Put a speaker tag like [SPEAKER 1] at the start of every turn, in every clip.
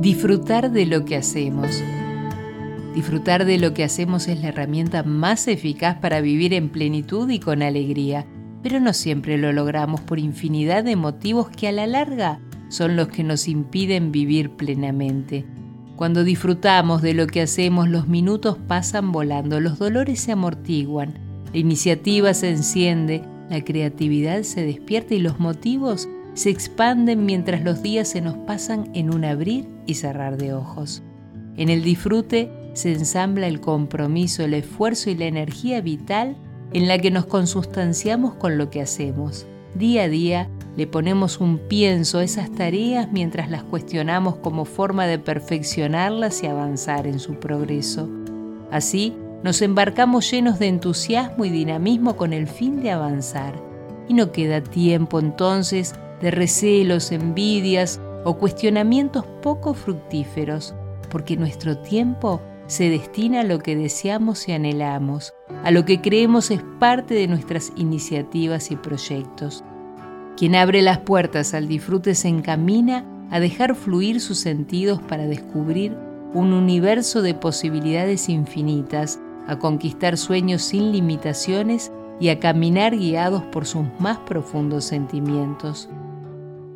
[SPEAKER 1] Disfrutar de lo que hacemos. Disfrutar de lo que hacemos es la herramienta más eficaz para vivir en plenitud y con alegría, pero no siempre lo logramos por infinidad de motivos que a la larga son los que nos impiden vivir plenamente. Cuando disfrutamos de lo que hacemos, los minutos pasan volando, los dolores se amortiguan, la iniciativa se enciende, la creatividad se despierta y los motivos se expanden mientras los días se nos pasan en un abrir y cerrar de ojos. En el disfrute se ensambla el compromiso, el esfuerzo y la energía vital en la que nos consustanciamos con lo que hacemos. Día a día le ponemos un pienso a esas tareas mientras las cuestionamos como forma de perfeccionarlas y avanzar en su progreso. Así, nos embarcamos llenos de entusiasmo y dinamismo con el fin de avanzar. Y no queda tiempo entonces de recelos, envidias o cuestionamientos poco fructíferos, porque nuestro tiempo se destina a lo que deseamos y anhelamos, a lo que creemos es parte de nuestras iniciativas y proyectos. Quien abre las puertas al disfrute se encamina a dejar fluir sus sentidos para descubrir un universo de posibilidades infinitas, a conquistar sueños sin limitaciones y a caminar guiados por sus más profundos sentimientos.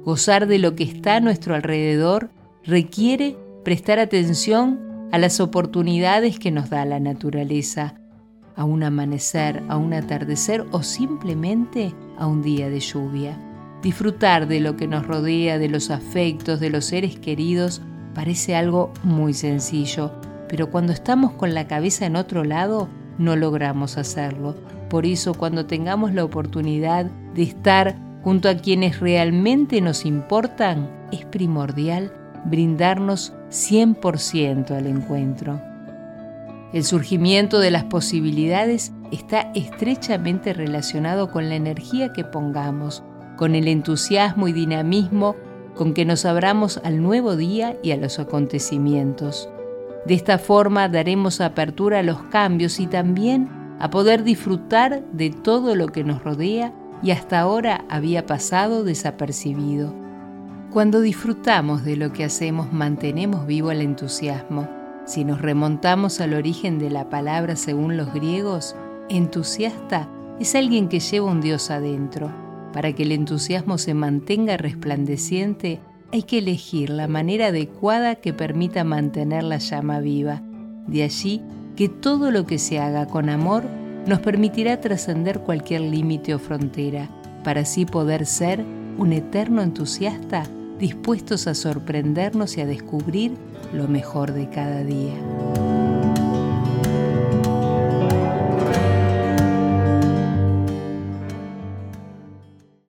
[SPEAKER 1] Gozar de lo que está a nuestro alrededor requiere prestar atención a las oportunidades que nos da la naturaleza, a un amanecer, a un atardecer o simplemente a un día de lluvia. Disfrutar de lo que nos rodea, de los afectos, de los seres queridos, parece algo muy sencillo, pero cuando estamos con la cabeza en otro lado, no logramos hacerlo. Por eso, cuando tengamos la oportunidad de estar junto a quienes realmente nos importan, es primordial brindarnos 100% al encuentro. El surgimiento de las posibilidades está estrechamente relacionado con la energía que pongamos, con el entusiasmo y dinamismo con que nos abramos al nuevo día y a los acontecimientos. De esta forma daremos apertura a los cambios y también a poder disfrutar de todo lo que nos rodea y hasta ahora había pasado desapercibido. Cuando disfrutamos de lo que hacemos mantenemos vivo el entusiasmo. Si nos remontamos al origen de la palabra según los griegos, entusiasta es alguien que lleva un Dios adentro. Para que el entusiasmo se mantenga resplandeciente, hay que elegir la manera adecuada que permita mantener la llama viva. De allí que todo lo que se haga con amor nos permitirá trascender cualquier límite o frontera, para así poder ser un eterno entusiasta dispuestos a sorprendernos y a descubrir lo mejor de cada día.